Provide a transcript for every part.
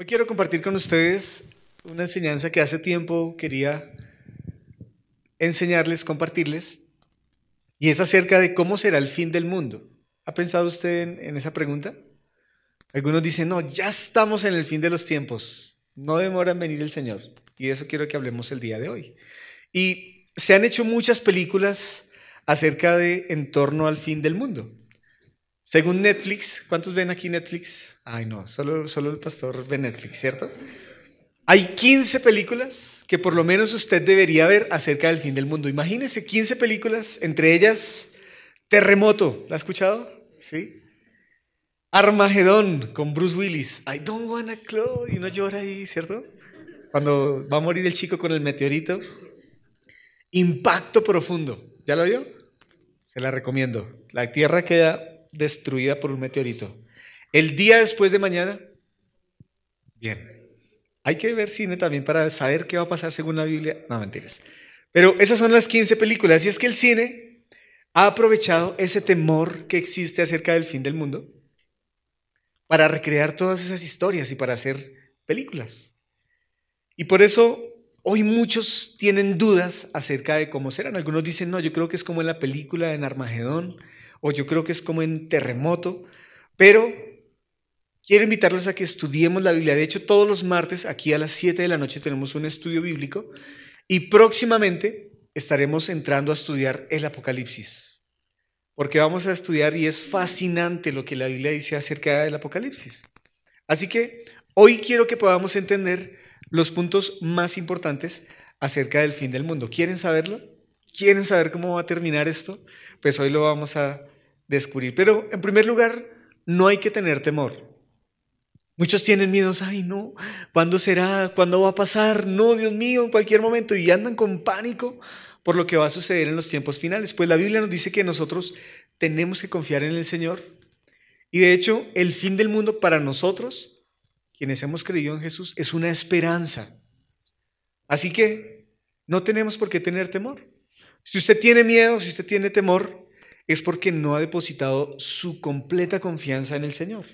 Hoy quiero compartir con ustedes una enseñanza que hace tiempo quería enseñarles, compartirles, y es acerca de cómo será el fin del mundo. ¿Ha pensado usted en, esa pregunta? Algunos dicen, no, ya estamos en el fin de los tiempos, no demora en venir el Señor. Y de eso quiero que hablemos el día de hoy. Y se han hecho muchas películas acerca de en torno al fin del mundo. Según Netflix, ¿cuántos ven aquí Netflix? Ay, no, solo, solo el pastor ve Netflix, ¿cierto? Hay 15 películas que por lo menos usted debería ver acerca del fin del mundo. Imagínese 15 películas, entre ellas Terremoto, ¿la ha escuchado? Sí. Armagedón con Bruce Willis. I don't wanna close. Y uno llora ahí, ¿cierto? Cuando va a morir el chico con el meteorito. Impacto profundo. ¿Ya lo vio? Se la recomiendo. La Tierra queda destruida por un meteorito. El día después de mañana, bien. Hay que ver cine también para saber qué va a pasar según la Biblia. No, mentiras. Pero esas son las 15 películas. Y es que el cine ha aprovechado ese temor que existe acerca del fin del mundo para recrear todas esas historias y para hacer películas. Y por eso hoy muchos tienen dudas acerca de cómo serán. Algunos dicen, no, yo creo que es como en la película de Armagedón, o yo creo que es como en Terremoto, pero quiero invitarlos a que estudiemos la Biblia. De hecho, todos los martes, aquí a las 7 de la noche, tenemos un estudio bíblico y próximamente estaremos entrando a estudiar el Apocalipsis. Porque vamos a estudiar y es fascinante lo que la Biblia dice acerca del Apocalipsis. Así que hoy quiero que podamos entender los puntos más importantes acerca del fin del mundo. ¿Quieren saberlo? ¿Quieren saber cómo va a terminar esto? Pues hoy lo vamos a descubrir. Pero en primer lugar, no hay que tener temor. Muchos tienen miedos, ay no, ¿cuándo será? ¿Cuándo va a pasar? No, Dios mío, en cualquier momento. Y andan con pánico por lo que va a suceder en los tiempos finales. Pues la Biblia nos dice que nosotros tenemos que confiar en el Señor. Y de hecho, el fin del mundo para nosotros, quienes hemos creído en Jesús, es una esperanza. Así que no tenemos por qué tener temor. Si usted tiene miedo, si usted tiene temor, es porque no ha depositado su completa confianza en el Señor.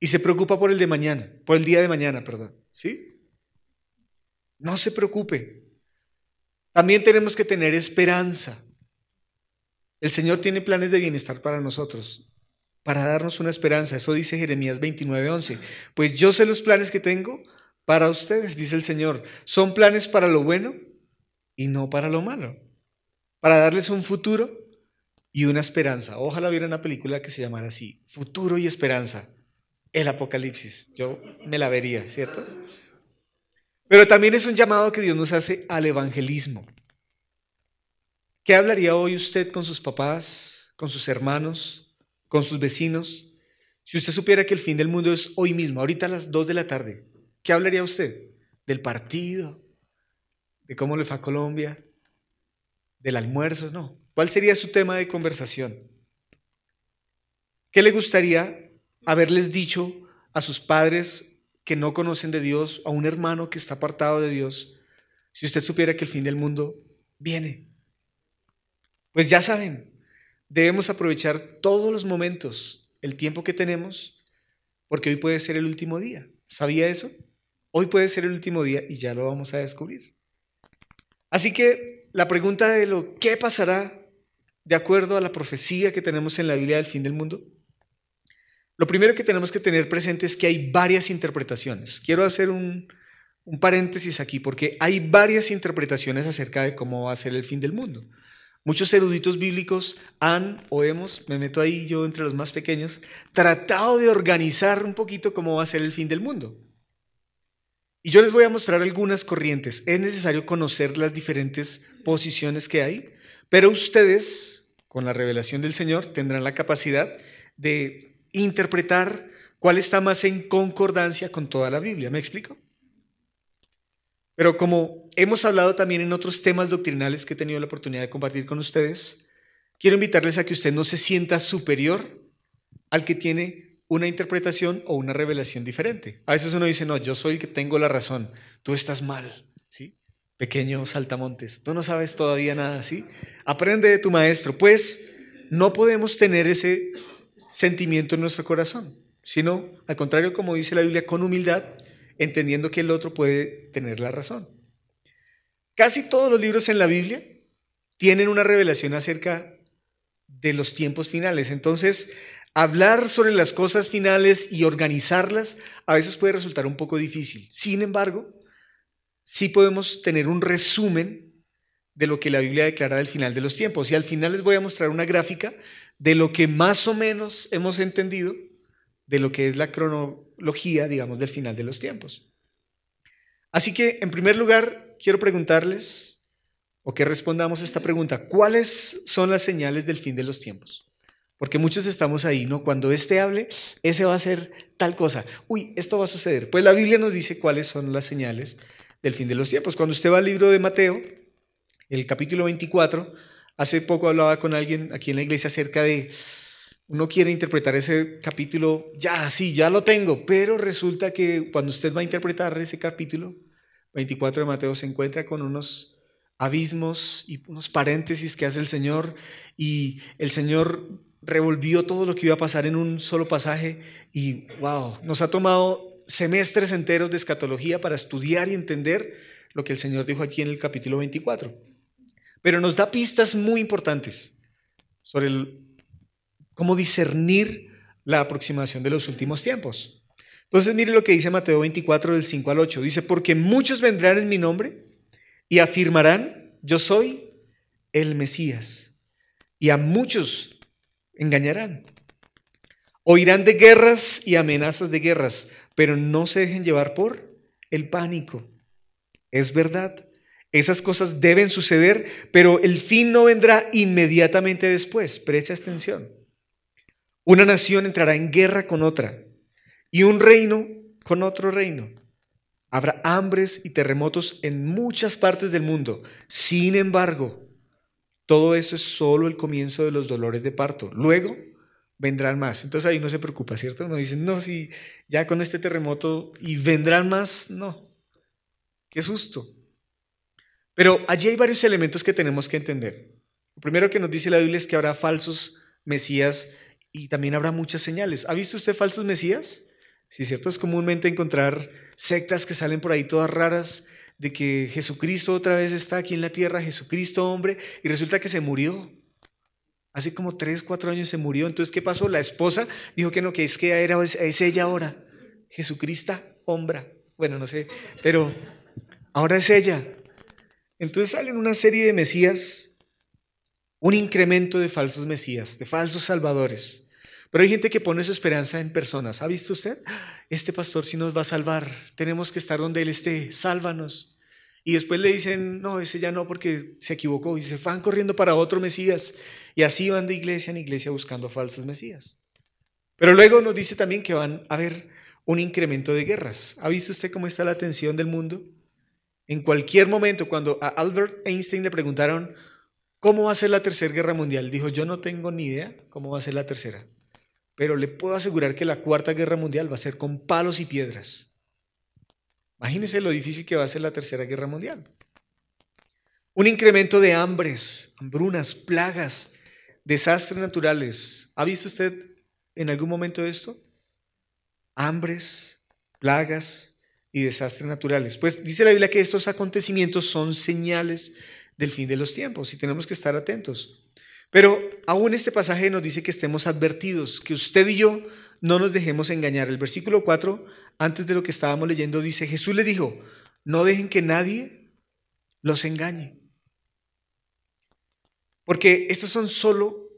Y se preocupa por el de mañana, por el día de mañana, perdón. ¿Sí? No se preocupe. También tenemos que tener esperanza. El Señor tiene planes de bienestar para nosotros, para darnos una esperanza. Eso dice Jeremías 29:11. Pues yo sé los planes que tengo para ustedes, dice el Señor. Son planes para lo bueno y no para lo malo. Para darles un futuro y una esperanza. Ojalá hubiera una película que se llamara así, Futuro y Esperanza el Apocalipsis. Yo me la vería, ¿cierto? Pero también es un llamado que Dios nos hace al evangelismo. ¿Qué hablaría hoy usted con sus papás, con sus hermanos, con sus vecinos? Si usted supiera que el fin del mundo es hoy mismo, ahorita a las 2 de la tarde, ¿qué hablaría usted? ¿Del partido? ¿De cómo le fue a Colombia? ¿Del almuerzo? No. ¿Cuál sería su tema de conversación? ¿Qué le gustaría haberles dicho a sus padres que no conocen de Dios, a un hermano que está apartado de Dios, si usted supiera que el fin del mundo viene? Pues ya saben, debemos aprovechar todos los momentos, el tiempo que tenemos, porque hoy puede ser el último día. ¿Sabía eso? Hoy puede ser el último día y ya lo vamos a descubrir. Así que la pregunta de lo qué pasará de acuerdo a la profecía que tenemos en la Biblia del fin del mundo lo primero que tenemos que tener presente es que hay varias interpretaciones. Quiero hacer un, paréntesis aquí porque hay varias interpretaciones acerca de cómo va a ser el fin del mundo. Muchos eruditos bíblicos han o hemos, me meto ahí yo entre los más pequeños, tratado de organizar un poquito cómo va a ser el fin del mundo. Y yo les voy a mostrar algunas corrientes. Es necesario conocer las diferentes posiciones que hay, pero ustedes, con la revelación del Señor, tendrán la capacidad de interpretar cuál está más en concordancia con toda la Biblia. ¿Me explico? Pero como hemos hablado también en otros temas doctrinales que he tenido la oportunidad de compartir con ustedes, quiero invitarles a que usted no se sienta superior al que tiene una interpretación o una revelación diferente. A veces uno dice, no, yo soy el que tengo la razón, tú estás mal, ¿sí? Pequeño saltamontes, tú no sabes todavía nada, ¿sí? Aprende de tu maestro. Pues no podemos tener ese sentimiento en nuestro corazón, sino al contrario, como dice la Biblia, con humildad, entendiendo que el otro puede tener la razón. Casi todos los libros en la Biblia tienen una revelación acerca de los tiempos finales. Entonces, hablar sobre las cosas finales y organizarlas a veces puede resultar un poco difícil. Sin embargo, sí podemos tener un resumen de lo que la Biblia declara del final de los tiempos. Y al final les voy a mostrar una gráfica de lo que más o menos hemos entendido de lo que es la cronología, digamos, del final de los tiempos. Así que, en primer lugar, quiero preguntarles, o que respondamos esta pregunta, ¿cuáles son las señales del fin de los tiempos? Porque muchos estamos ahí, ¿no? Cuando éste hable, ese va a ser tal cosa. Uy, esto va a suceder. Pues la Biblia nos dice cuáles son las señales del fin de los tiempos. Cuando usted va al libro de Mateo, el capítulo 24, hace poco hablaba con alguien aquí en la iglesia acerca de, uno quiere interpretar ese capítulo, ya, sí, ya lo tengo, pero resulta que cuando usted va a interpretar ese capítulo 24 de Mateo se encuentra con unos abismos y unos paréntesis que hace el Señor y el Señor revolvió todo lo que iba a pasar en un solo pasaje y wow, nos ha tomado semestres enteros de escatología para estudiar y entender lo que el Señor dijo aquí en el capítulo 24 pero nos da pistas muy importantes sobre cómo discernir la aproximación de los últimos tiempos. Entonces mire lo que dice Mateo 24 del 5 al 8. Dice, porque muchos vendrán en mi nombre y afirmarán, yo soy el Mesías. Y a muchos engañarán. Oirán de guerras y amenazas de guerras, pero no se dejen llevar por el pánico. Es verdad esas cosas deben suceder, pero el fin no vendrá inmediatamente después. Presta atención. Una nación entrará en guerra con otra y un reino con otro reino. Habrá hambres y terremotos en muchas partes del mundo. Sin embargo, todo eso es solo el comienzo de los dolores de parto. Luego vendrán más. Entonces ahí no se preocupa, ¿cierto? Uno dice, no, si ya con este terremoto y vendrán más, no. Qué susto. Pero allí hay varios elementos que tenemos que entender. Lo primero que nos dice la Biblia es que habrá falsos mesías y también habrá muchas señales. ¿Ha visto usted falsos mesías? Sí, cierto, es comúnmente encontrar sectas que salen por ahí todas raras de que Jesucristo otra vez está aquí en la tierra, Jesucristo hombre, y resulta que se murió. Hace como tres, cuatro años se murió. Entonces, ¿qué pasó? La esposa dijo que no, que es que era, es ella ahora. Jesucristo hombre. Bueno, no sé, pero ahora es ella. Entonces salen una serie de mesías, un incremento de falsos mesías, de falsos salvadores. Pero hay gente que pone su esperanza en personas. ¿Ha visto usted? Este pastor sí nos va a salvar. Tenemos que estar donde él esté. Sálvanos. Y después le dicen, no, ese ya no porque se equivocó. Y se van corriendo para otro Mesías. Y así van de iglesia en iglesia buscando falsos Mesías. Pero luego nos dice también que van a haber un incremento de guerras. ¿Ha visto usted cómo está la tensión del mundo? En cualquier momento, cuando a Albert Einstein le preguntaron, ¿cómo va a ser la tercera guerra mundial? Dijo, yo no tengo ni idea cómo va a ser la tercera, pero le puedo asegurar que la cuarta guerra mundial va a ser con palos y piedras. Imagínense lo difícil que va a ser la tercera guerra mundial. Un incremento de hambres, hambrunas, plagas, desastres naturales. ¿Ha visto usted en algún momento esto? Hambres, plagas, y desastres naturales. Pues dice la Biblia que estos acontecimientos son señales del fin de los tiempos y tenemos que estar atentos. Pero aún este pasaje nos dice que estemos advertidos, que usted y yo no nos dejemos engañar. El versículo 4, antes de lo que estábamos leyendo, dice, Jesús le dijo, no dejen que nadie los engañe. Porque estos son solo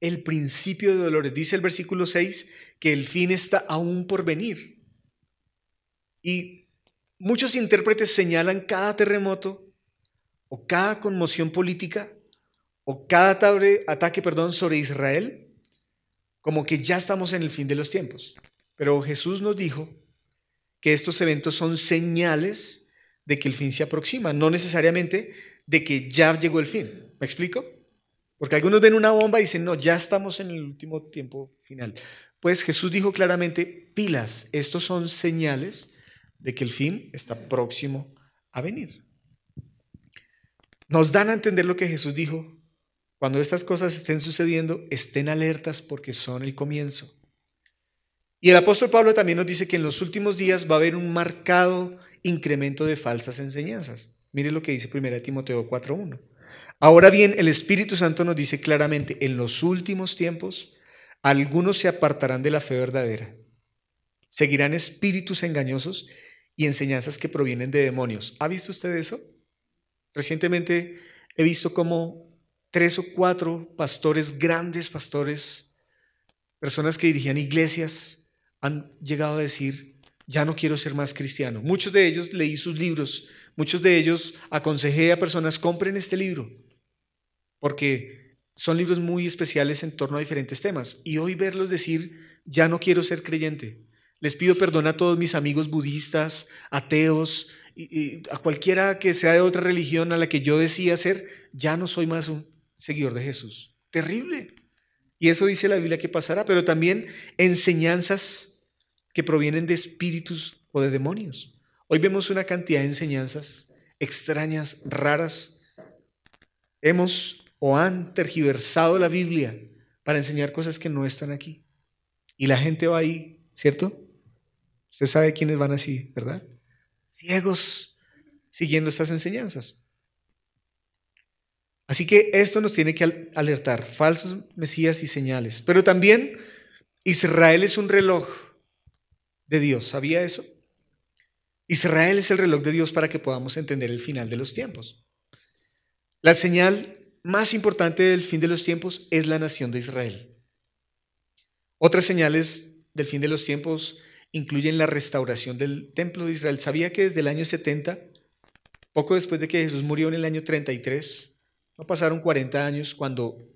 el principio de dolores. Dice el versículo 6 que el fin está aún por venir. Y muchos intérpretes señalan cada terremoto o cada conmoción política o cada ataque perdón, sobre Israel como que ya estamos en el fin de los tiempos. Pero Jesús nos dijo que estos eventos son señales de que el fin se aproxima, no necesariamente de que ya llegó el fin. ¿Me explico? Porque algunos ven una bomba y dicen, no, ya estamos en el último tiempo final. Pues Jesús dijo claramente, pilas, estos son señales de que el fin está próximo a venir. Nos dan a entender lo que Jesús dijo. Cuando estas cosas estén sucediendo, estén alertas porque son el comienzo. Y el apóstol Pablo también nos dice que en los últimos días va a haber un marcado incremento de falsas enseñanzas. Mire lo que dice 1 Timoteo 4.1. Ahora bien, el Espíritu Santo nos dice claramente, en los últimos tiempos, algunos se apartarán de la fe verdadera. Seguirán espíritus engañosos y enseñanzas que provienen de demonios. ¿Ha visto usted eso? Recientemente he visto como tres o cuatro pastores, grandes pastores, personas que dirigían iglesias, han llegado a decir, ya no quiero ser más cristiano. Muchos de ellos leí sus libros, muchos de ellos aconsejé a personas, compren este libro, porque son libros muy especiales en torno a diferentes temas. Y hoy verlos decir, ya no quiero ser creyente. Les pido perdón a todos mis amigos budistas, ateos, a cualquiera que sea de otra religión a la que yo decía ser, ya no soy más un seguidor de Jesús. Terrible. Y eso dice la Biblia que pasará, pero también enseñanzas que provienen de espíritus o de demonios. Hoy vemos una cantidad de enseñanzas extrañas, raras. Hemos o han tergiversado la Biblia para enseñar cosas que no están aquí. Y la gente va ahí, ¿cierto? Usted sabe quiénes van así, ¿verdad? Ciegos siguiendo estas enseñanzas. Así que esto nos tiene que alertar, falsos mesías y señales. Pero también Israel es un reloj de Dios. ¿Sabía eso? Israel es el reloj de Dios para que podamos entender el final de los tiempos. La señal más importante del fin de los tiempos es la nación de Israel. Otras señales del fin de los tiempos incluyen la restauración del templo de Israel. ¿Sabía que desde el año 70, poco después de que Jesús murió en el año 33, no pasaron 40 años cuando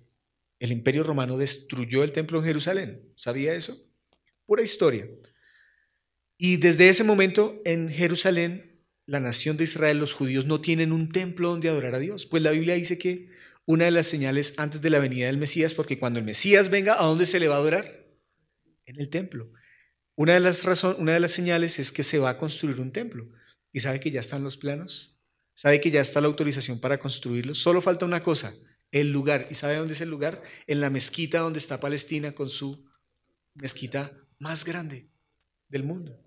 el imperio romano destruyó el templo en Jerusalén. ¿Sabía eso? Pura historia. Y desde ese momento en Jerusalén, la nación de Israel, los judíos, no tienen un templo donde adorar a Dios. Pues la Biblia dice que una de las señales antes de la venida del Mesías, porque cuando el Mesías venga, ¿a dónde se le va a adorar? En el templo. Una de las, una de las señales es que se va a construir un templo. ¿Y sabe que ya están los planos? Sabe que ya está la autorización para construirlo. Solo falta una cosa, el lugar. ¿Y sabe dónde es el lugar? En la mezquita donde está Palestina con su mezquita más grande del mundo.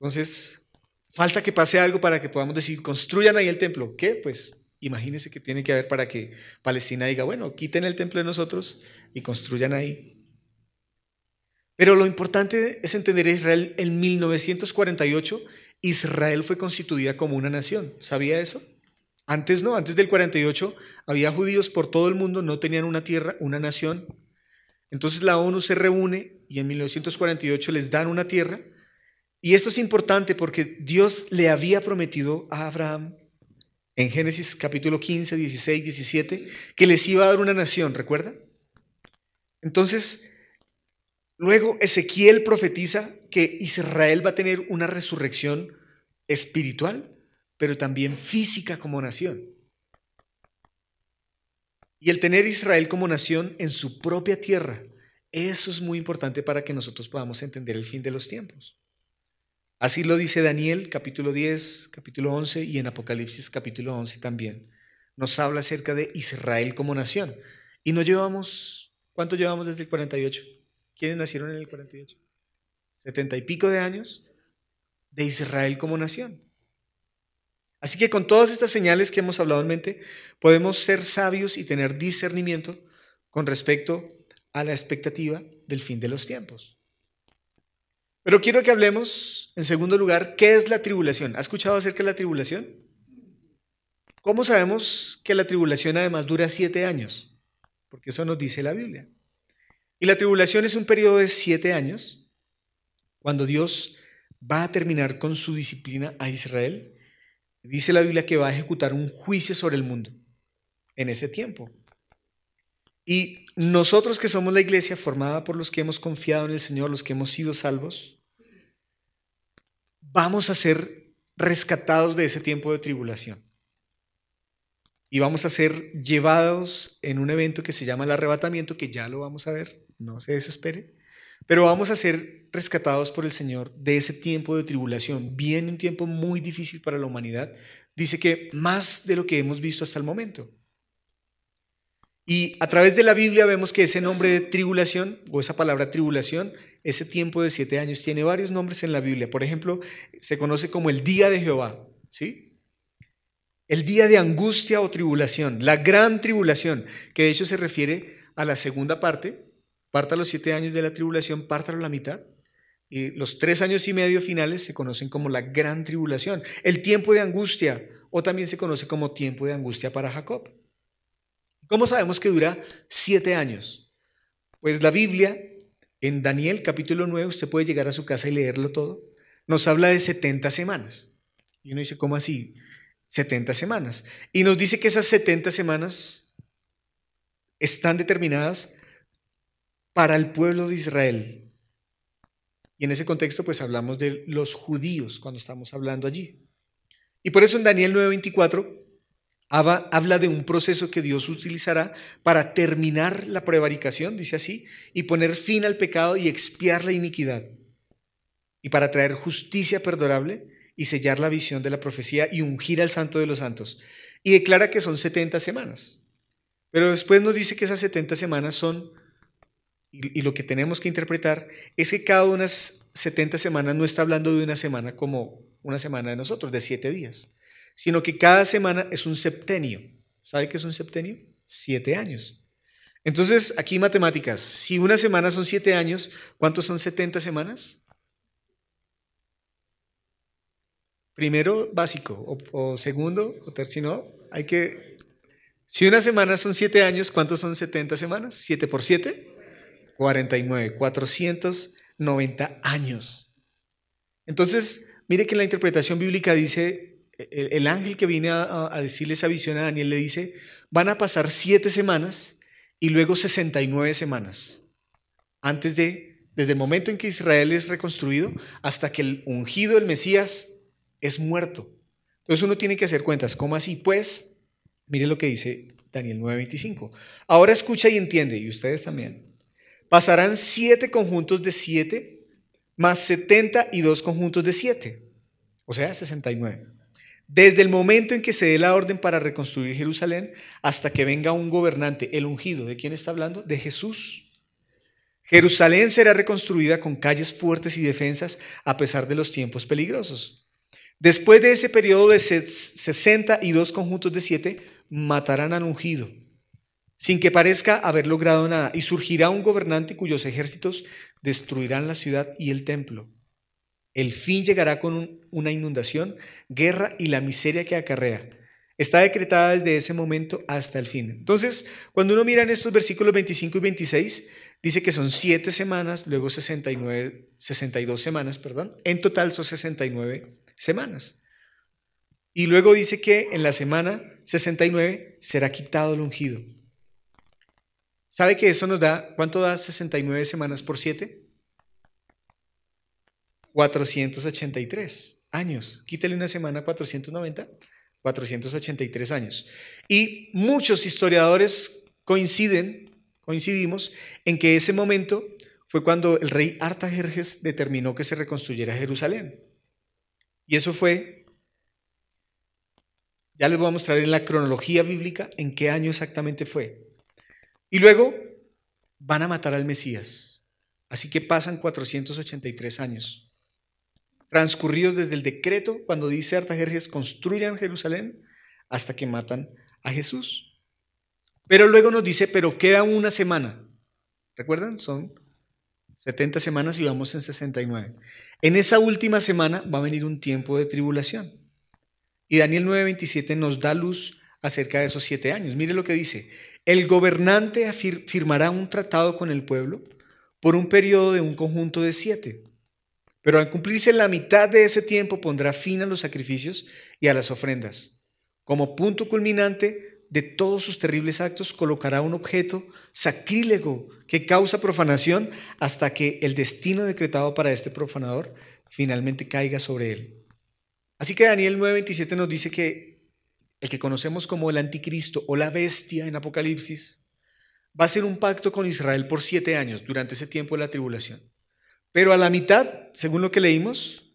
Entonces, falta que pase algo para que podamos decir, construyan ahí el templo. ¿Qué? Pues imagínense que tiene que haber para que Palestina diga, bueno, quiten el templo de nosotros y construyan ahí. Pero lo importante es entender Israel en 1948 Israel fue constituida como una nación. ¿Sabía eso? Antes no, antes del 48 había judíos por todo el mundo, no tenían una tierra, una nación. Entonces la ONU se reúne y en 1948 les dan una tierra. Y esto es importante porque Dios le había prometido a Abraham en Génesis capítulo 15, 16, 17 que les iba a dar una nación, ¿recuerda? Entonces, luego Ezequiel profetiza que Israel va a tener una resurrección espiritual, pero también física como nación. Y el tener Israel como nación en su propia tierra, eso es muy importante para que nosotros podamos entender el fin de los tiempos. Así lo dice Daniel capítulo 10, capítulo 11 y en Apocalipsis capítulo 11 también. Nos habla acerca de Israel como nación. Y no llevamos, ¿cuánto llevamos desde el 48? ¿Quiénes nacieron en el 48? setenta y pico de años de Israel como nación. Así que con todas estas señales que hemos hablado en mente, podemos ser sabios y tener discernimiento con respecto a la expectativa del fin de los tiempos. Pero quiero que hablemos, en segundo lugar, ¿qué es la tribulación? ¿Ha escuchado acerca de la tribulación? ¿Cómo sabemos que la tribulación además dura siete años? Porque eso nos dice la Biblia. Y la tribulación es un periodo de siete años cuando Dios va a terminar con su disciplina a Israel, dice la Biblia que va a ejecutar un juicio sobre el mundo en ese tiempo. Y nosotros que somos la iglesia formada por los que hemos confiado en el Señor, los que hemos sido salvos, vamos a ser rescatados de ese tiempo de tribulación. Y vamos a ser llevados en un evento que se llama el arrebatamiento, que ya lo vamos a ver, no se desespere. Pero vamos a ser rescatados por el Señor de ese tiempo de tribulación. Viene un tiempo muy difícil para la humanidad. Dice que más de lo que hemos visto hasta el momento. Y a través de la Biblia vemos que ese nombre de tribulación, o esa palabra tribulación, ese tiempo de siete años tiene varios nombres en la Biblia. Por ejemplo, se conoce como el día de Jehová, ¿sí? El día de angustia o tribulación, la gran tribulación, que de hecho se refiere a la segunda parte, parta los siete años de la tribulación, pártalo la mitad, y los tres años y medio finales se conocen como la gran tribulación, el tiempo de angustia, o también se conoce como tiempo de angustia para Jacob. ¿Cómo sabemos que dura siete años? Pues la Biblia, en Daniel capítulo 9, usted puede llegar a su casa y leerlo todo, nos habla de 70 semanas. Y uno dice, ¿cómo así? 70 semanas. Y nos dice que esas 70 semanas están determinadas para el pueblo de Israel. Y en ese contexto, pues hablamos de los judíos cuando estamos hablando allí. Y por eso en Daniel 9:24 habla de un proceso que Dios utilizará para terminar la prevaricación, dice así, y poner fin al pecado y expiar la iniquidad. Y para traer justicia perdurable y sellar la visión de la profecía y ungir al santo de los santos. Y declara que son 70 semanas. Pero después nos dice que esas 70 semanas son, y, lo que tenemos que interpretar, es que cada unas 70 semanas no está hablando de una semana como una semana de nosotros, de siete días, sino que cada semana es un septenio. ¿Sabe qué es un septenio? Siete años. Entonces, aquí matemáticas. Si una semana son siete años, ¿cuántos son 70 semanas? Primero, básico, o, segundo, o tercero, hay que... Si una semana son siete años, ¿cuántos son 70 semanas? ¿Siete por siete? 49, 490 años. Entonces, mire que la interpretación bíblica dice, el, ángel que viene a, a, decirle esa visión a Daniel le dice, van a pasar siete semanas y luego 69 semanas, antes de, desde el momento en que Israel es reconstruido hasta que el ungido, el Mesías, es muerto. Entonces uno tiene que hacer cuentas. ¿Cómo así? Pues, mire lo que dice Daniel 9:25. Ahora escucha y entiende, y ustedes también. Pasarán siete conjuntos de siete, más setenta y dos conjuntos de siete, o sea, 69. Desde el momento en que se dé la orden para reconstruir Jerusalén hasta que venga un gobernante, el ungido, ¿de quién está hablando? De Jesús. Jerusalén será reconstruida con calles fuertes y defensas a pesar de los tiempos peligrosos. Después de ese periodo de 62 conjuntos de siete, matarán al ungido, sin que parezca haber logrado nada, y surgirá un gobernante cuyos ejércitos destruirán la ciudad y el templo. El fin llegará con una inundación, guerra y la miseria que acarrea. Está decretada desde ese momento hasta el fin. Entonces, cuando uno mira en estos versículos 25 y 26, dice que son siete semanas, luego 69, 62 semanas, perdón. En total son 69 semanas. Y luego dice que en la semana 69 será quitado el ungido. ¿Sabe que eso nos da, cuánto da 69 semanas por 7? 483 años. Quítale una semana 490, 483 años. Y muchos historiadores coinciden, coincidimos en que ese momento fue cuando el rey Artajerjes determinó que se reconstruyera Jerusalén. Y eso fue, ya les voy a mostrar en la cronología bíblica en qué año exactamente fue. Y luego van a matar al Mesías. Así que pasan 483 años, transcurridos desde el decreto cuando dice Artajerjes construyan Jerusalén hasta que matan a Jesús. Pero luego nos dice, pero queda una semana. ¿Recuerdan? Son 70 semanas y vamos en 69. En esa última semana va a venir un tiempo de tribulación. Y Daniel 9:27 nos da luz acerca de esos siete años. Mire lo que dice. El gobernante firmará un tratado con el pueblo por un periodo de un conjunto de siete. Pero al cumplirse la mitad de ese tiempo pondrá fin a los sacrificios y a las ofrendas. Como punto culminante de todos sus terribles actos colocará un objeto sacrílego que causa profanación hasta que el destino decretado para este profanador finalmente caiga sobre él. Así que Daniel 9:27 nos dice que el que conocemos como el anticristo o la bestia en Apocalipsis va a hacer un pacto con Israel por siete años durante ese tiempo de la tribulación. Pero a la mitad, según lo que leímos,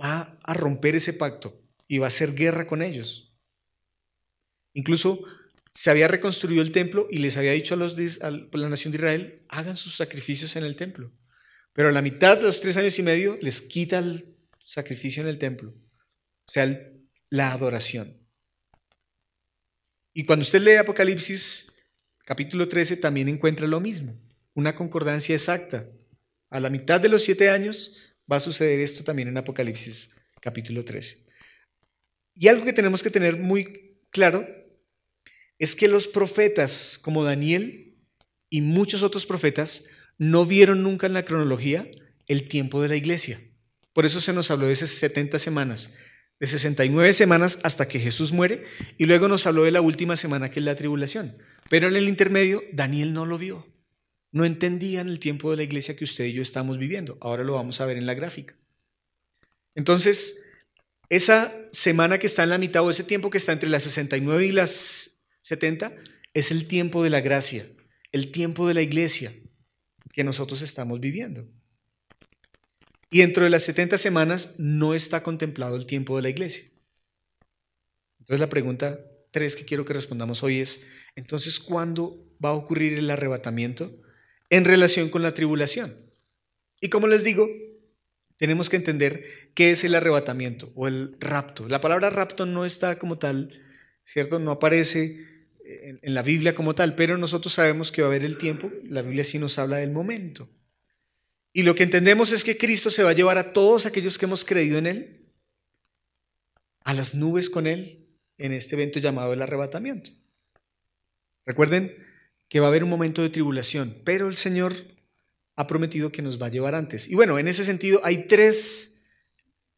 va a romper ese pacto y va a hacer guerra con ellos. Incluso se había reconstruido el templo y les había dicho a, los a la nación de Israel, hagan sus sacrificios en el templo, Pero a la mitad de los tres años y medio les quita el sacrificio en el templo, o sea, la adoración. Y cuando usted lee Apocalipsis capítulo 13 también encuentra lo mismo, una concordancia exacta. A la mitad de los siete años va a suceder esto también en Apocalipsis capítulo 13. Y algo que tenemos que tener muy claro es que los profetas como Daniel y muchos otros profetas no vieron nunca en la cronología el tiempo de la iglesia. Por eso se nos habló de esas 70 semanas, de 69 semanas hasta que Jesús muere, y luego nos habló de la última semana que es la tribulación. Pero en el intermedio, Daniel no lo vio. No entendían el tiempo de la iglesia que usted y yo estamos viviendo. Ahora lo vamos a ver en la gráfica. Entonces, esa semana que está en la mitad o ese tiempo que está entre las 69 y las 70 es el tiempo de la gracia, el tiempo de la iglesia que nosotros estamos viviendo. Y dentro de las 70 semanas no está contemplado el tiempo de la iglesia. Entonces la pregunta tres que quiero que respondamos hoy es, entonces, ¿cuándo va a ocurrir el arrebatamiento en relación con la tribulación? Y como les digo, tenemos que entender qué es el arrebatamiento o el rapto. La palabra rapto no está como tal, ¿cierto? No aparece en, la Biblia como tal, pero nosotros sabemos que va a haber el tiempo. La Biblia sí nos habla del momento. Y lo que entendemos es que Cristo se va a llevar a todos aquellos que hemos creído en Él a las nubes con Él en este evento llamado el arrebatamiento. Recuerden que va a haber un momento de tribulación, pero el Señor ha prometido que nos va a llevar antes. Y bueno, en ese sentido hay tres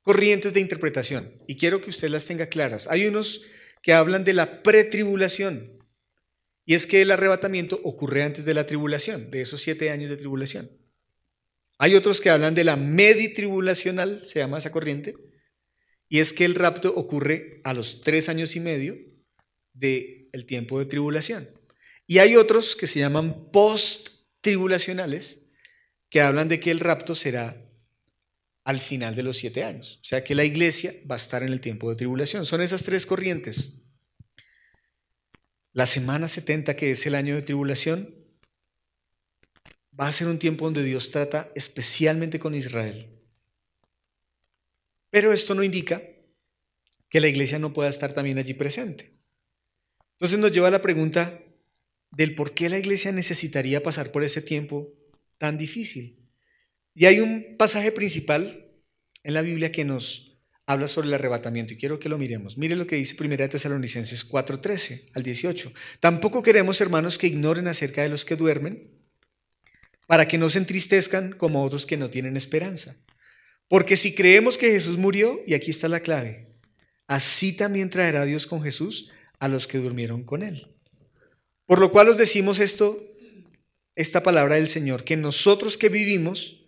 corrientes de interpretación y quiero que usted las tenga claras. Hay unos que hablan de la pretribulación y es que el arrebatamiento ocurre antes de la tribulación, de esos siete años de tribulación. Hay otros que hablan de la meditribulacional, se llama esa corriente, y es que el rapto ocurre a los tres años y medio del tiempo de tribulación. Y hay otros que se llaman post-tribulacionales, que hablan de que el rapto será al final de los siete años. O sea que la iglesia va a estar en el tiempo de tribulación. Son esas tres corrientes. La semana 70, que es el año de tribulación, va a ser un tiempo donde Dios trata especialmente con Israel. Pero esto no indica que la iglesia no pueda estar también allí presente. Entonces nos lleva a la pregunta del por qué la iglesia necesitaría pasar por ese tiempo tan difícil. Y hay un pasaje principal en la Biblia que nos habla sobre el arrebatamiento y quiero que lo miremos. Mire lo que dice 1 Tesalonicenses 4:13 al 18. Tampoco queremos, hermanos, que ignoren acerca de los que duermen, para que no se entristezcan como otros que no tienen esperanza. Porque si creemos que Jesús murió, y aquí está la clave, así también traerá Dios con Jesús a los que durmieron con él. Por lo cual os decimos esto esta palabra del Señor, que nosotros que vivimos,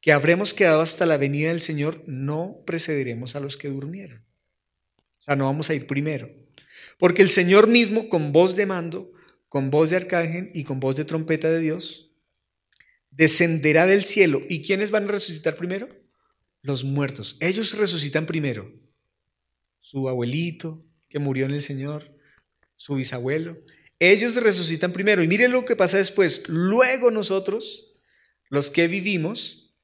que habremos quedado hasta la venida del Señor, no precederemos a los que durmieron. O sea, no vamos a ir primero. Porque el Señor mismo, con voz de mando, con voz de arcángel y con voz de trompeta de Dios, descenderá del cielo. ¿Y quiénes van a resucitar primero? Los muertos. Ellos resucitan primero. Su abuelito, que murió en el Señor, su bisabuelo, ellos resucitan primero y miren lo que pasa después. Luego nosotros, los que vivimos,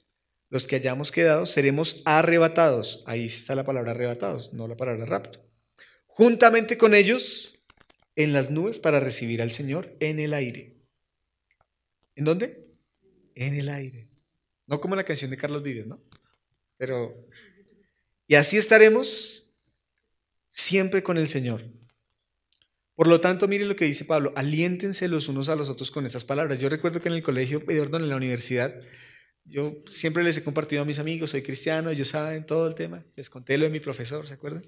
los que hayamos quedado, seremos arrebatados. Ahí está la palabra arrebatados, no la palabra rapto. Juntamente con ellos en las nubes para recibir al Señor en el aire. ¿En dónde? En el aire. No como la canción de Carlos Vives, ¿no? Pero, y así estaremos siempre con el Señor. Por lo tanto, mire lo que dice Pablo, aliéntense los unos a los otros con esas palabras. Yo recuerdo que en el colegio, perdón, en la universidad, yo siempre les he compartido a mis amigos, soy cristiano, ellos saben todo el tema, les conté lo de mi profesor, ¿se acuerdan?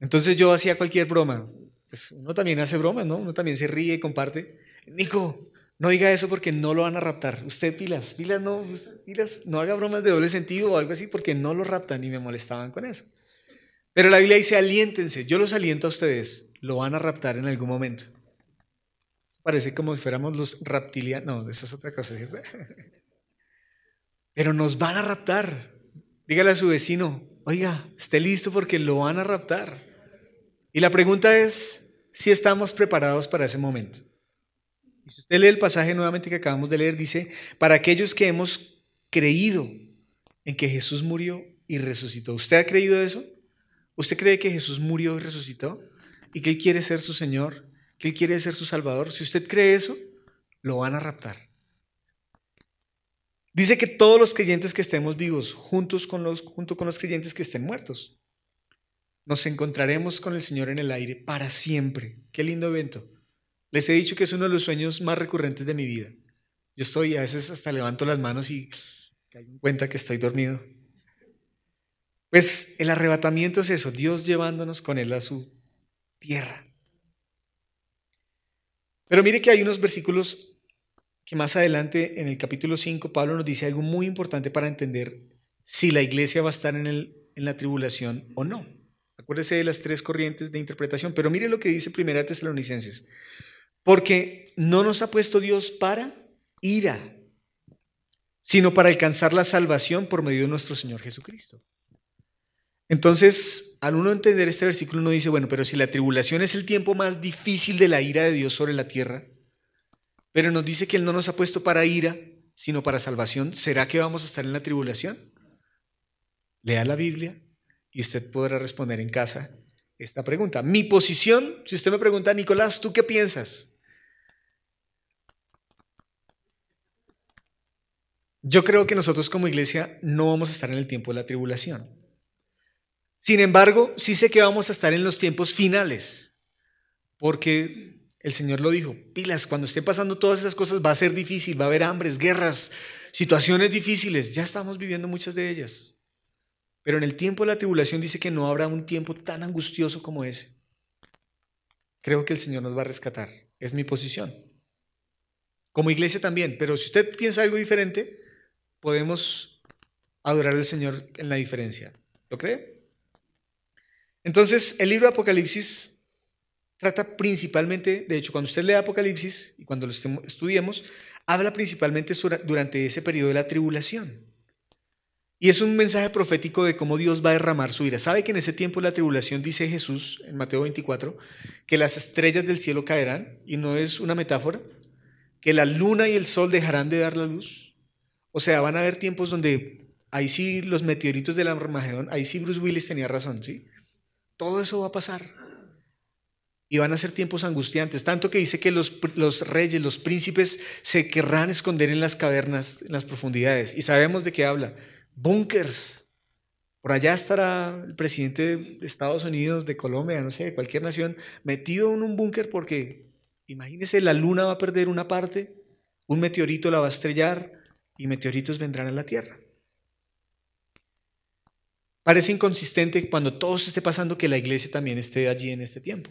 Entonces yo hacía cualquier broma, pues uno también hace bromas, ¿no? Uno también se ríe y comparte. Nico, no diga eso porque no lo van a raptar. Usted pilas, pilas no, pilas, no haga bromas de doble sentido o algo así porque no lo raptan y me molestaban con eso. Pero la Biblia dice, aliéntense, yo los aliento a ustedes, lo van a raptar en algún momento. Parece como si fuéramos los reptilianos, no, eso es otra cosa. Pero nos van a raptar. Dígale a su vecino, oiga, esté listo porque lo van a raptar. Y la pregunta es si estamos preparados para ese momento. Y si usted lee el pasaje nuevamente que acabamos de leer, dice, para aquellos que hemos creído en que Jesús murió y resucitó. ¿Usted ha creído eso? ¿Usted cree que Jesús murió y resucitó? ¿Y que Él quiere ser su Señor? ¿Que Él quiere ser su Salvador? Si usted cree eso, lo van a raptar. Dice que todos los creyentes que estemos vivos, juntos con los, junto con los creyentes que estén muertos, nos encontraremos con el Señor en el aire para siempre. Qué lindo evento. Les he dicho que es uno de los sueños más recurrentes de mi vida. Yo estoy, a veces hasta levanto las manos y caigo en cuenta que estoy dormido. Pues el arrebatamiento es eso, Dios llevándonos con Él a su tierra. Pero mire que hay unos versículos que más adelante en el capítulo 5 Pablo nos dice algo muy importante para entender si la iglesia va a estar en, el, en la tribulación o no. Acuérdese de las tres corrientes de interpretación, pero mire lo que dice Primera Tesalonicenses. Porque no nos ha puesto Dios para ira, sino para alcanzar la salvación por medio de nuestro Señor Jesucristo. Entonces, al uno entender este versículo, uno dice, bueno, pero si la tribulación es el tiempo más difícil de la ira de Dios sobre la tierra, pero nos dice que Él no nos ha puesto para ira, sino para salvación, ¿será que vamos a estar en la tribulación? Lea la Biblia y usted podrá responder en casa esta pregunta. Mi posición, si usted me pregunta, Nicolás, ¿tú qué piensas? Yo creo que nosotros como iglesia no vamos a estar en el tiempo de la tribulación. Sin embargo, sí sé que vamos a estar en los tiempos finales, porque el Señor lo dijo, pilas, cuando estén pasando todas esas cosas va a ser difícil, va a haber hambres, guerras, situaciones difíciles, ya estamos viviendo muchas de ellas. Pero en el tiempo de la tribulación dice que no habrá un tiempo tan angustioso como ese. Creo que el Señor nos va a rescatar, es mi posición. Como iglesia también, pero si usted piensa algo diferente, podemos adorar al Señor en la diferencia. ¿Lo cree? Entonces, el libro de Apocalipsis trata principalmente, de hecho, cuando usted lee Apocalipsis y cuando lo estudiemos, habla principalmente durante ese periodo de la tribulación. Y es un mensaje profético de cómo Dios va a derramar su ira. ¿Sabe que en ese tiempo la tribulación dice Jesús en Mateo 24 que las estrellas del cielo caerán? Y no es una metáfora. Que la luna y el sol dejarán de dar la luz. O sea, van a haber tiempos donde ahí sí los meteoritos del Armagedón, ahí sí Bruce Willis tenía razón, ¿sí? Todo eso va a pasar. Y van a ser tiempos angustiantes, tanto que dice que los, los, reyes, los príncipes se querrán esconder en las cavernas, en las profundidades. Y sabemos de qué habla. Búnkers. Por allá estará el presidente de Estados Unidos, de Colombia, no sé, de cualquier nación, metido en un búnker porque, imagínese, la luna va a perder una parte, un meteorito la va a estrellar y meteoritos vendrán a la Tierra. Parece inconsistente cuando todo se esté pasando que la iglesia también esté allí en este tiempo.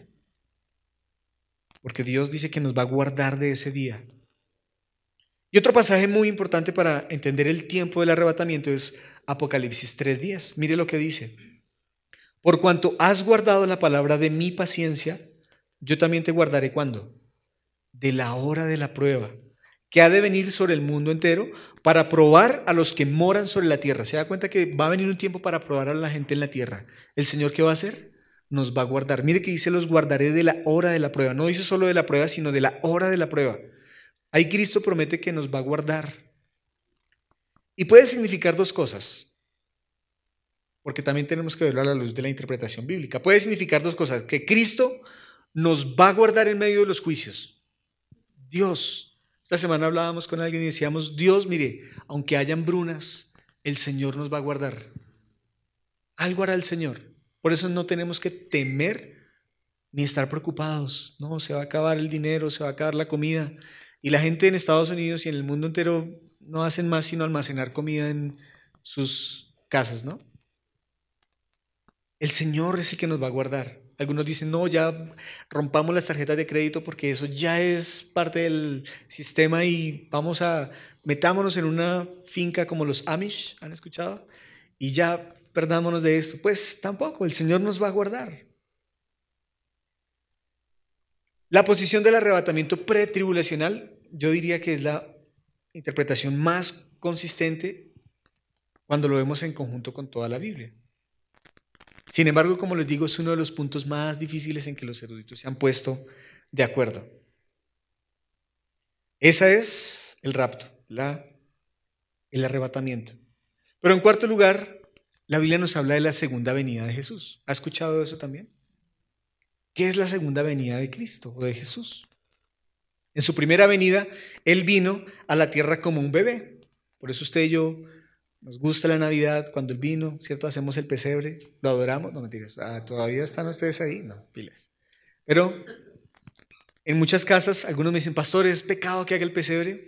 Porque Dios dice que nos va a guardar de ese día. Y otro pasaje muy importante para entender el tiempo del arrebatamiento es Apocalipsis 3.10. Mire lo que dice. Por cuanto has guardado la palabra de mi paciencia, yo también te guardaré cuando? De la hora de la prueba que ha de venir sobre el mundo entero para probar a los que moran sobre la tierra. Se da cuenta que va a venir un tiempo para probar a la gente en la tierra. ¿El Señor qué va a hacer? Nos va a guardar. Mire que dice los guardaré de la hora de la prueba. No dice solo de la prueba, sino de la hora de la prueba. Ahí Cristo promete que nos va a guardar. Y puede significar dos cosas. Porque también tenemos que verlo a la luz de la interpretación bíblica. Puede significar dos cosas. Que Cristo nos va a guardar en medio de los juicios. Dios esta semana hablábamos con alguien y decíamos, Dios, mire, aunque hayan brunas, el Señor nos va a guardar. Algo hará el Señor. Por eso no tenemos que temer ni estar preocupados. No, se va a acabar el dinero, se va a acabar la comida. Y la gente en Estados Unidos y en el mundo entero no hacen más sino almacenar comida en sus casas, ¿no? El Señor es el que nos va a guardar. Algunos dicen, no, ya rompamos las tarjetas de crédito porque eso ya es parte del sistema y vamos a, metámonos en una finca como los Amish, ¿han escuchado? Y ya perdámonos de esto. Pues tampoco, el Señor nos va a guardar. La posición del arrebatamiento pretribulacional, yo diría que es la interpretación más consistente cuando lo vemos en conjunto con toda la Biblia. Sin embargo, como les digo, es uno de los puntos más difíciles en que los eruditos se han puesto de acuerdo. Esa es el rapto, la, el arrebatamiento. Pero en cuarto lugar, la Biblia nos habla de la segunda venida de Jesús. ¿Ha escuchado eso también? ¿Qué es la segunda venida de Cristo o de Jesús? En su primera venida, Él vino a la tierra como un bebé. Por eso usted y yo nos gusta la Navidad, cuando Él vino, ¿cierto? Hacemos el pesebre, lo adoramos. No mentiras, ah, todavía están ustedes ahí, no, pilas. Pero en muchas casas, algunos me dicen, pastor, ¿es pecado que haga el pesebre?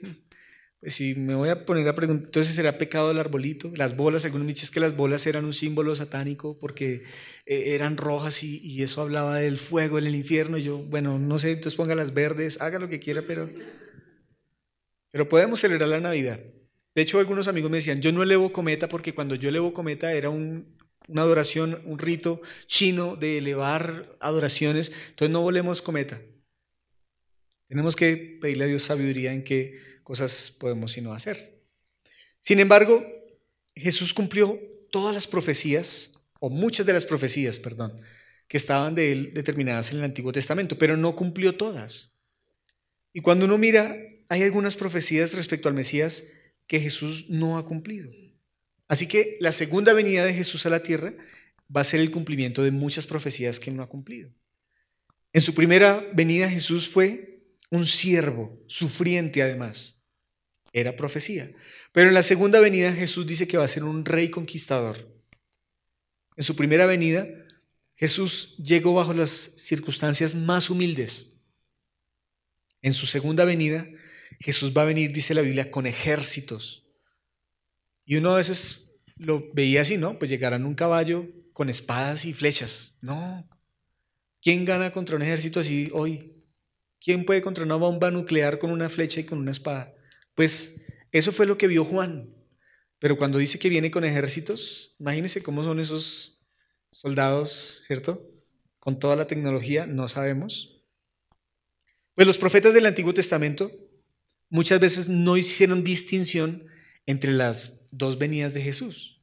Pues si me voy a poner a preguntar, entonces será pecado el arbolito, las bolas, algunos me dicen que las bolas eran un símbolo satánico porque eh, eran rojas y, y, eso hablaba del fuego en el infierno. yo, bueno, no sé, entonces ponga las verdes, haga lo que quiera, pero, pero podemos celebrar la Navidad. De hecho, algunos amigos me decían, yo no elevo cometa porque cuando yo elevo cometa era un, una adoración, un rito chino de elevar adoraciones, entonces no volemos cometa. Tenemos que pedirle a Dios sabiduría en qué cosas podemos sino hacer. Sin embargo, Jesús cumplió todas las profecías, o muchas de las profecías, perdón, que estaban de él determinadas en el Antiguo Testamento, pero no cumplió todas. Y cuando uno mira, hay algunas profecías respecto al Mesías que Jesús no ha cumplido. Así que la segunda venida de Jesús a la tierra va a ser el cumplimiento de muchas profecías que no ha cumplido. En su primera venida Jesús fue un siervo, sufriente además era profecía. Pero en la segunda venida Jesús dice que va a ser un rey conquistador. En su primera venida, Jesús llegó bajo las circunstancias más humildes. En su segunda venida, Jesús va a venir, dice la Biblia, con ejércitos. Y uno a veces lo veía así, ¿no? Pues llegarán un caballo con espadas y flechas. No. ¿Quién gana contra un ejército así hoy? ¿Quién puede contra una bomba nuclear con una flecha y con una espada? Pues eso fue lo que vio Juan. Pero cuando dice que viene con ejércitos, imagínense cómo son esos soldados, ¿cierto? Con toda la tecnología, no sabemos. Pues los profetas del Antiguo Testamento muchas veces no hicieron distinción entre las dos venidas de Jesús.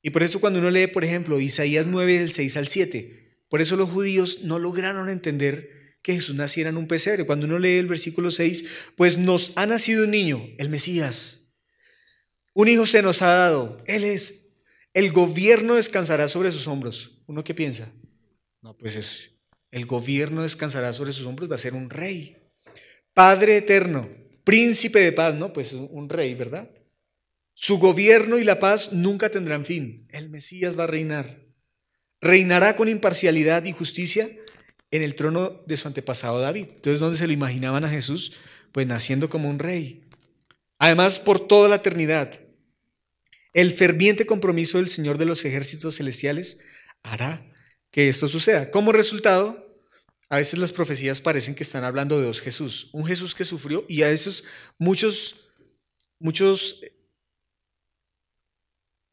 Y por eso cuando uno lee, por ejemplo, Isaías 9 del 6 al 7, por eso los judíos no lograron entender que Jesús naciera en un pesebre. Cuando uno lee el versículo 6, pues nos ha nacido un niño, el Mesías. Un hijo se nos ha dado. Él es. El gobierno descansará sobre sus hombros. ¿Uno qué piensa? No, pues es, el gobierno descansará sobre sus hombros, va a ser un rey. Padre eterno, príncipe de paz, ¿no? Pues un rey, ¿verdad? Su gobierno y la paz nunca tendrán fin. El Mesías va a reinar. Reinará con imparcialidad y justicia en el trono de su antepasado David. Entonces, ¿dónde se lo imaginaban a Jesús? Pues naciendo como un rey. Además, por toda la eternidad, el ferviente compromiso del Señor de los ejércitos celestiales hará que esto suceda. Como resultado, a veces las profecías parecen que están hablando de dos Jesús. Un Jesús que sufrió y a veces muchos, muchos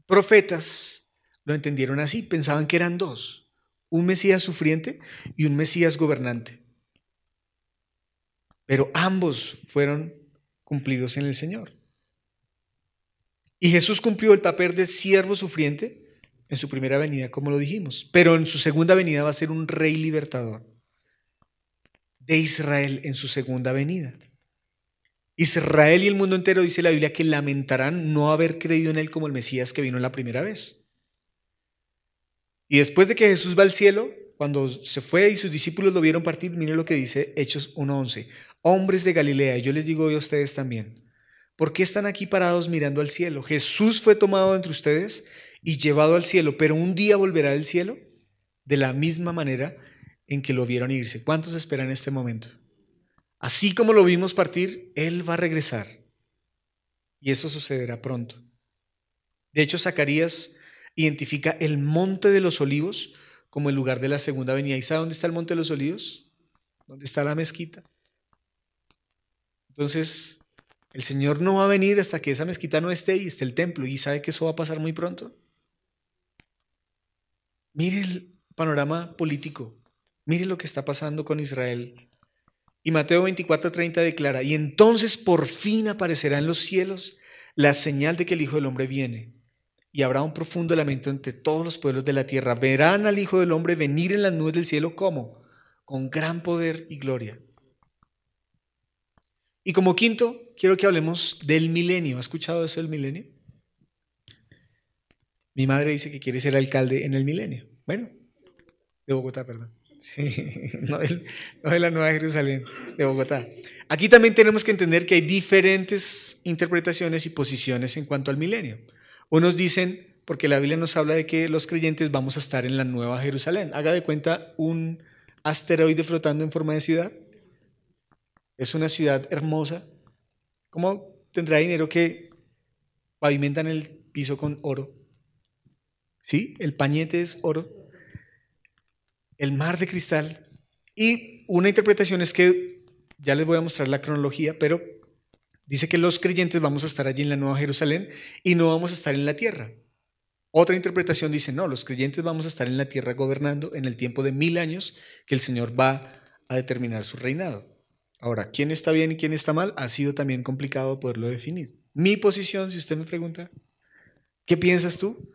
profetas lo entendieron así, pensaban que eran dos un Mesías sufriente y un Mesías gobernante. Pero ambos fueron cumplidos en el Señor. Y Jesús cumplió el papel de siervo sufriente en su primera venida, como lo dijimos, pero en su segunda venida va a ser un rey libertador de Israel en su segunda venida. Israel y el mundo entero, dice la Biblia, que lamentarán no haber creído en él como el Mesías que vino la primera vez. Y después de que Jesús va al cielo, cuando se fue y sus discípulos lo vieron partir, miren lo que dice Hechos 1.11. Hombres de Galilea, yo les digo a ustedes también, ¿por qué están aquí parados mirando al cielo? Jesús fue tomado entre ustedes y llevado al cielo, pero un día volverá del cielo de la misma manera en que lo vieron irse. ¿Cuántos esperan este momento? Así como lo vimos partir, Él va a regresar. Y eso sucederá pronto. De hecho, Zacarías identifica el monte de los olivos como el lugar de la segunda venida. ¿Y sabe dónde está el monte de los olivos? ¿Dónde está la mezquita? Entonces, el Señor no va a venir hasta que esa mezquita no esté y esté el templo. ¿Y sabe que eso va a pasar muy pronto? Mire el panorama político. Mire lo que está pasando con Israel. Y Mateo 24:30 declara, y entonces por fin aparecerá en los cielos la señal de que el Hijo del Hombre viene y habrá un profundo lamento entre todos los pueblos de la tierra. Verán al Hijo del Hombre venir en las nubes del cielo como con gran poder y gloria. Y como quinto, quiero que hablemos del milenio. ¿Ha escuchado eso del milenio? Mi madre dice que quiere ser alcalde en el milenio. Bueno, de Bogotá, perdón. Sí, no, de, la Nueva Jerusalén, de Bogotá. Aquí también tenemos que entender que hay diferentes interpretaciones y posiciones en cuanto al milenio. Unos dicen, porque la Biblia nos habla de que los creyentes vamos a estar en la Nueva Jerusalén. Haga de cuenta un asteroide flotando en forma de ciudad. Es una ciudad hermosa. ¿Cómo tendrá dinero que pavimentan el piso con oro? ¿Sí? El pañete es oro el mar de cristal. Y una interpretación es que, ya les voy a mostrar la cronología, pero dice que los creyentes vamos a estar allí en la Nueva Jerusalén y no vamos a estar en la tierra. Otra interpretación dice, no, los creyentes vamos a estar en la tierra gobernando en el tiempo de mil años que el Señor va a determinar su reinado. Ahora, ¿quién está bien y quién está mal? Ha sido también complicado poderlo definir. Mi posición, si usted me pregunta, ¿qué piensas tú?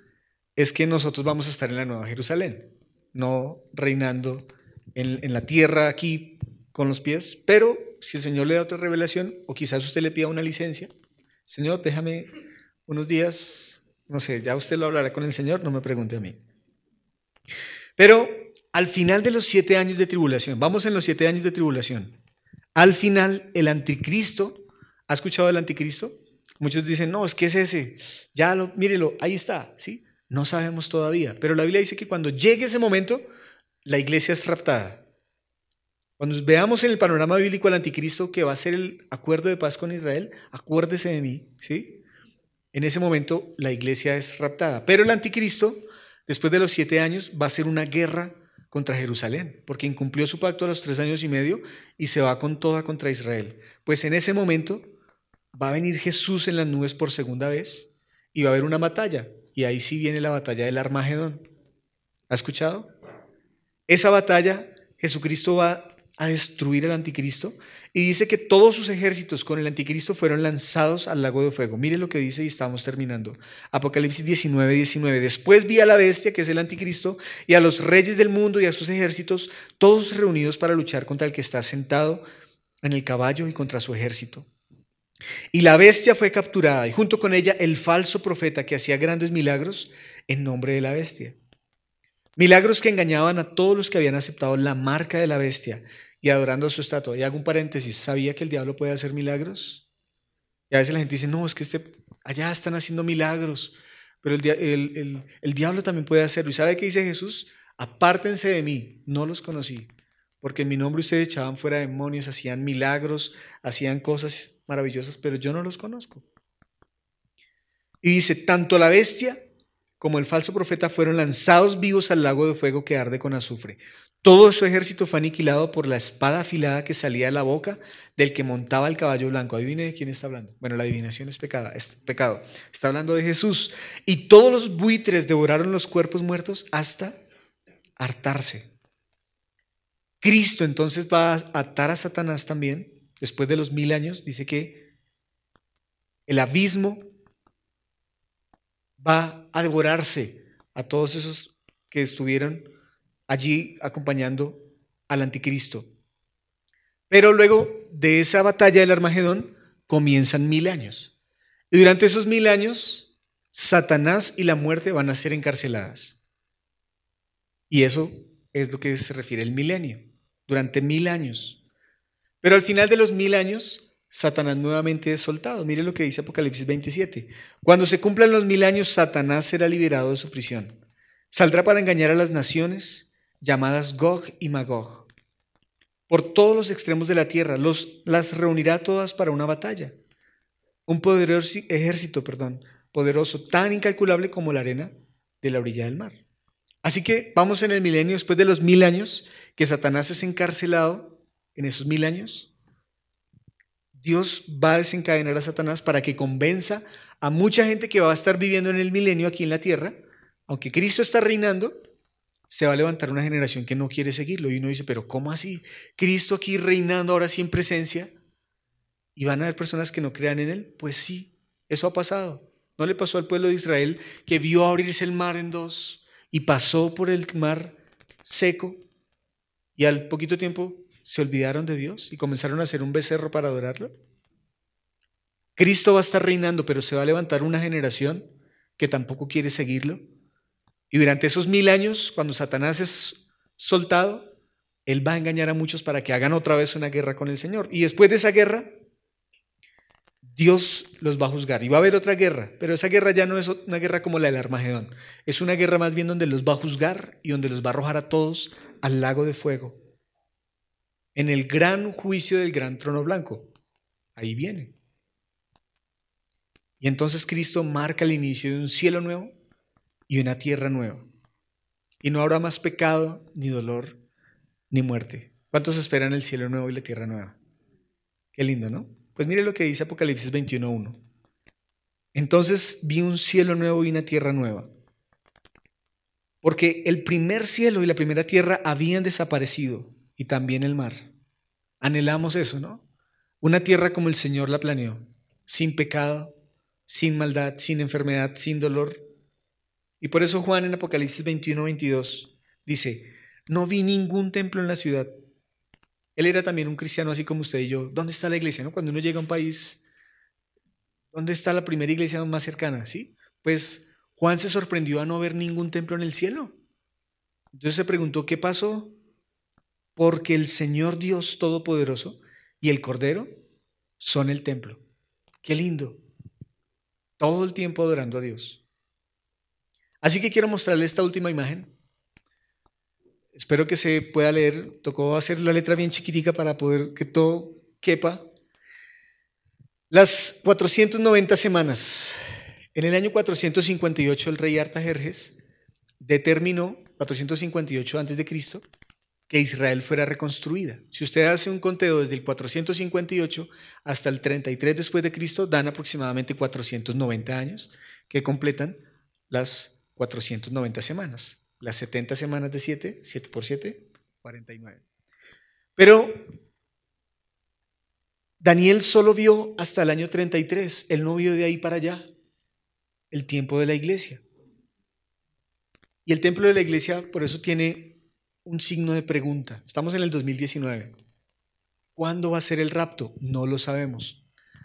Es que nosotros vamos a estar en la Nueva Jerusalén no reinando en, la tierra aquí con los pies, pero si el Señor le da otra revelación, o quizás usted le pida una licencia, Señor, déjame unos días, no sé, ya usted lo hablará con el Señor, no me pregunte a mí. Pero al final de los siete años de tribulación, vamos en los siete años de tribulación, al final el anticristo, ¿ha escuchado del anticristo? Muchos dicen, no, es que es ese, ya lo, mírelo, ahí está, ¿sí? No sabemos todavía, pero la Biblia dice que cuando llegue ese momento, la iglesia es raptada. Cuando veamos en el panorama bíblico al anticristo que va a ser el acuerdo de paz con Israel, acuérdese de mí, ¿sí? En ese momento la iglesia es raptada. Pero el anticristo, después de los siete años, va a ser una guerra contra Jerusalén, porque incumplió su pacto a los tres años y medio y se va con toda contra Israel. Pues en ese momento va a venir Jesús en las nubes por segunda vez y va a haber una batalla. Y ahí sí viene la batalla del Armagedón. ¿Ha escuchado? Esa batalla, Jesucristo va a destruir al anticristo y dice que todos sus ejércitos con el anticristo fueron lanzados al lago de fuego. Mire lo que dice y estamos terminando. Apocalipsis 19, 19. Después vi a la bestia, que es el anticristo, y a los reyes del mundo y a sus ejércitos, todos reunidos para luchar contra el que está sentado en el caballo y contra su ejército. Y la bestia fue capturada y junto con ella el falso profeta que hacía grandes milagros en nombre de la bestia. Milagros que engañaban a todos los que habían aceptado la marca de la bestia y adorando su estatua. Y hago un paréntesis, ¿sabía que el diablo puede hacer milagros? Y a veces la gente dice, no, es que este, allá están haciendo milagros, pero el, el diablo también puede hacerlo. ¿Y sabe qué dice Jesús? Apártense de mí, no los conocí, porque en mi nombre ustedes echaban fuera demonios, hacían milagros, hacían cosas maravillosas, pero yo no los conozco. Y dice, tanto la bestia como el falso profeta fueron lanzados vivos al lago de fuego que arde con azufre. Todo su ejército fue aniquilado por la espada afilada que salía de la boca del que montaba el caballo blanco. Adivine de quién está hablando. Bueno, la adivinación es pecado, es pecado. Está hablando de Jesús. Y todos los buitres devoraron los cuerpos muertos hasta hartarse. Cristo entonces va a atar a Satanás también después de los mil años, dice que el abismo va a devorarse a todos esos que estuvieron allí acompañando al anticristo. Pero luego de esa batalla del Armagedón comienzan mil años. Y durante esos mil años, Satanás y la muerte van a ser encarceladas. Y eso es lo que se refiere el milenio. Durante mil años pero al final de los mil años, Satanás nuevamente es soltado. Mire lo que dice Apocalipsis 27. Cuando se cumplan los mil años, Satanás será liberado de su prisión. Saldrá para engañar a las naciones llamadas Gog y Magog. Por todos los extremos de la tierra, los, las reunirá todas para una batalla. Un poderoso ejército, perdón, poderoso, tan incalculable como la arena de la orilla del mar. Así que vamos en el milenio, después de los mil años, que Satanás es encarcelado en esos mil años, Dios va a desencadenar a Satanás para que convenza a mucha gente que va a estar viviendo en el milenio aquí en la tierra, aunque Cristo está reinando, se va a levantar una generación que no quiere seguirlo. Y uno dice, pero ¿cómo así? Cristo aquí reinando ahora sí en presencia. ¿Y van a haber personas que no crean en Él? Pues sí, eso ha pasado. ¿No le pasó al pueblo de Israel que vio abrirse el mar en dos y pasó por el mar seco y al poquito tiempo se olvidaron de Dios y comenzaron a hacer un becerro para adorarlo? Cristo va a estar reinando, pero se va a levantar una generación que tampoco quiere seguirlo. Y durante esos mil años, cuando Satanás es soltado, él va a engañar a muchos para que hagan otra vez una guerra con el Señor. Y después de esa guerra, Dios los va a juzgar. Y va a haber otra guerra, pero esa guerra ya no es una guerra como la del Armagedón. Es una guerra más bien donde los va a juzgar y donde los va a arrojar a todos al lago de fuego. En el gran juicio del gran trono blanco. Ahí viene. Y entonces Cristo marca el inicio de un cielo nuevo y una tierra nueva. Y no habrá más pecado, ni dolor, ni muerte. ¿Cuántos esperan el cielo nuevo y la tierra nueva? Qué lindo, ¿no? Pues mire lo que dice Apocalipsis 21.1. Entonces vi un cielo nuevo y una tierra nueva. Porque el primer cielo y la primera tierra habían desaparecido y también el mar. Anhelamos eso, ¿no? Una tierra como el Señor la planeó, sin pecado, sin maldad, sin enfermedad, sin dolor. Y por eso Juan en Apocalipsis 21, 22 dice, no vi ningún templo en la ciudad. Él era también un cristiano así como usted y yo. ¿Dónde está la iglesia? No? Cuando uno llega a un país, ¿dónde está la primera iglesia más cercana? ¿Sí? Pues Juan se sorprendió a no ver ningún templo en el cielo. Entonces se preguntó, ¿qué pasó? Porque el Señor Dios Todopoderoso y el Cordero son el templo. Qué lindo todo el tiempo adorando a Dios. Así que quiero mostrarle esta última imagen. Espero que se pueda leer. Tocó hacer la letra bien chiquitica para poder que todo quepa. Las 490 semanas. En el año 458 el rey Artajerjes determinó, 458 a.C., que Israel fuera reconstruida. Si usted hace un conteo desde el 458 hasta el 33 después de Cristo, dan aproximadamente 490 años que completan las 490 semanas. Las 70 semanas de 7, 7 por 7, 49. Pero Daniel solo vio hasta el año 33, él no vio de ahí para allá el tiempo de la iglesia. Y el templo de la iglesia por eso tiene un signo de pregunta. Estamos en el 2019. ¿Cuándo va a ser el rapto? No lo sabemos.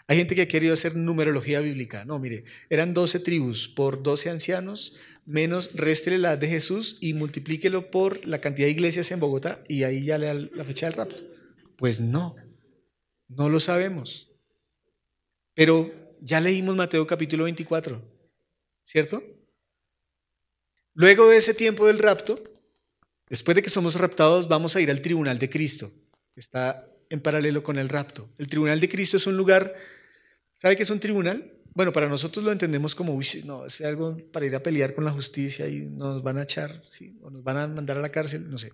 Hay gente que ha querido hacer numerología bíblica. No, mire, eran 12 tribus por 12 ancianos, menos restre la de Jesús y multiplíquelo por la cantidad de iglesias en Bogotá y ahí ya le da la fecha del rapto. Pues no, no lo sabemos. Pero ya leímos Mateo capítulo 24, ¿cierto? Luego de ese tiempo del rapto, Después de que somos raptados, vamos a ir al tribunal de Cristo. Está en paralelo con el rapto. El tribunal de Cristo es un lugar, ¿sabe qué es un tribunal? Bueno, para nosotros lo entendemos como, no, es algo para ir a pelear con la justicia y nos van a echar, o nos van a mandar a la cárcel, no sé.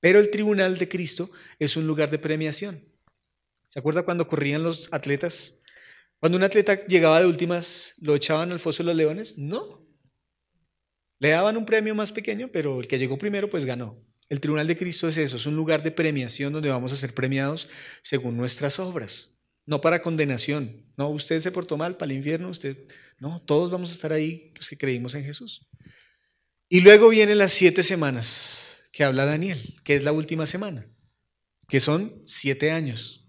Pero el tribunal de Cristo es un lugar de premiación. ¿Se acuerda cuando corrían los atletas? Cuando un atleta llegaba de últimas, ¿lo echaban al foso de los leones? No. Le daban un premio más pequeño, pero el que llegó primero pues ganó. El Tribunal de Cristo es eso, es un lugar de premiación donde vamos a ser premiados según nuestras obras, no para condenación. No, usted se portó mal para el infierno, usted, no, todos vamos a estar ahí los que creímos en Jesús. Y luego vienen las siete semanas que habla Daniel, que es la última semana, que son siete años.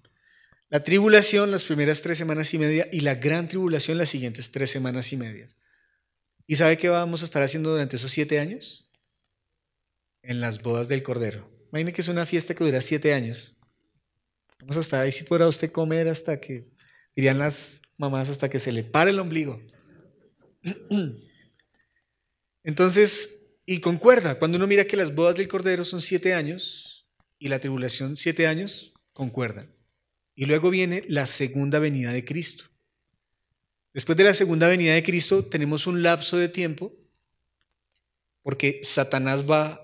La tribulación, las primeras tres semanas y media, y la gran tribulación, las siguientes tres semanas y media. ¿Y sabe qué vamos a estar haciendo durante esos siete años? En las bodas del Cordero. Imagine que es una fiesta que dura siete años. Vamos a estar ahí, si podrá usted comer hasta que, dirían las mamás, hasta que se le pare el ombligo. Entonces, y concuerda, cuando uno mira que las bodas del Cordero son siete años y la tribulación siete años, concuerdan. Y luego viene la segunda venida de Cristo. Después de la segunda venida de Cristo tenemos un lapso de tiempo porque Satanás va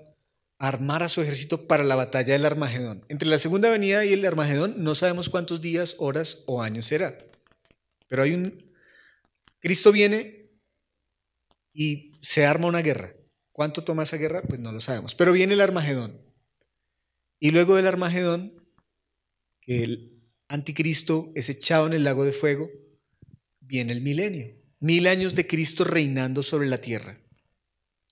armar a su ejército para la batalla del Armagedón. Entre la segunda venida y el Armagedón no sabemos cuántos días, horas o años será. Pero hay un... Cristo viene y se arma una guerra. ¿Cuánto toma esa guerra? Pues no lo sabemos. Pero viene el Armagedón. Y luego del Armagedón, que el anticristo es echado en el lago de fuego, viene el milenio. Mil años de Cristo reinando sobre la tierra.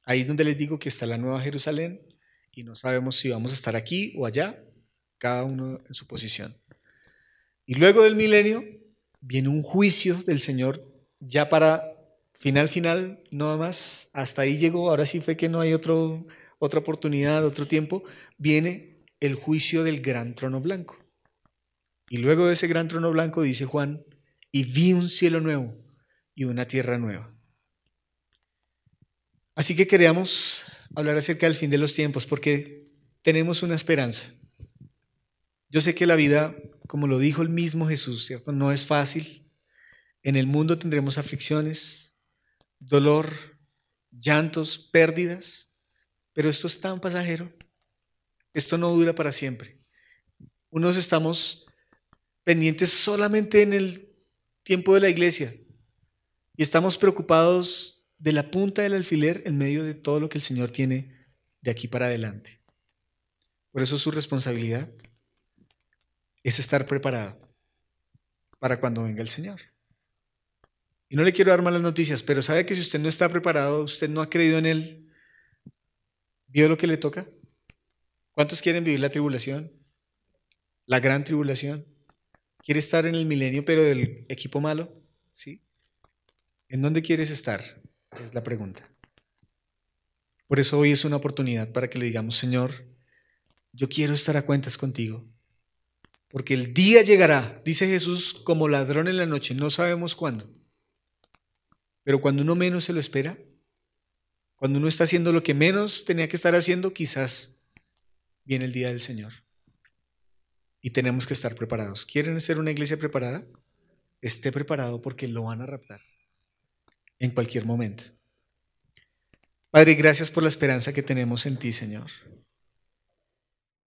Ahí es donde les digo que está la Nueva Jerusalén y no sabemos si vamos a estar aquí o allá, cada uno en su posición. Y luego del milenio viene un juicio del Señor ya para final, final, nada más, hasta ahí llegó, ahora sí fue que no hay otro, otra oportunidad, otro tiempo, viene el juicio del gran trono blanco. Y luego de ese gran trono blanco, dice Juan, y vi un cielo nuevo y una tierra nueva. Así que queríamos hablar acerca del fin de los tiempos, porque tenemos una esperanza. Yo sé que la vida, como lo dijo el mismo Jesús, ¿cierto? No es fácil. En el mundo tendremos aflicciones, dolor, llantos, pérdidas, pero esto es tan pasajero. Esto no dura para siempre. Unos estamos pendientes solamente en el tiempo de la iglesia y estamos preocupados de la punta del alfiler en medio de todo lo que el Señor tiene de aquí para adelante. Por eso su responsabilidad es estar preparado para cuando venga el Señor. Y no le quiero dar malas noticias, pero sabe que si usted no está preparado, usted no ha creído en Él, ¿vio lo que le toca? ¿Cuántos quieren vivir la tribulación? La gran tribulación. ¿Quiere estar en el milenio, pero del equipo malo? ¿Sí? ¿En dónde quieres estar? Es la pregunta. Por eso hoy es una oportunidad para que le digamos, Señor, yo quiero estar a cuentas contigo. Porque el día llegará, dice Jesús, como ladrón en la noche, no sabemos cuándo. Pero cuando uno menos se lo espera, cuando uno está haciendo lo que menos tenía que estar haciendo, quizás viene el día del Señor y tenemos que estar preparados. ¿Quieren ser una iglesia preparada? Esté preparado porque lo van a raptar en cualquier momento. Padre, gracias por la esperanza que tenemos en ti, Señor.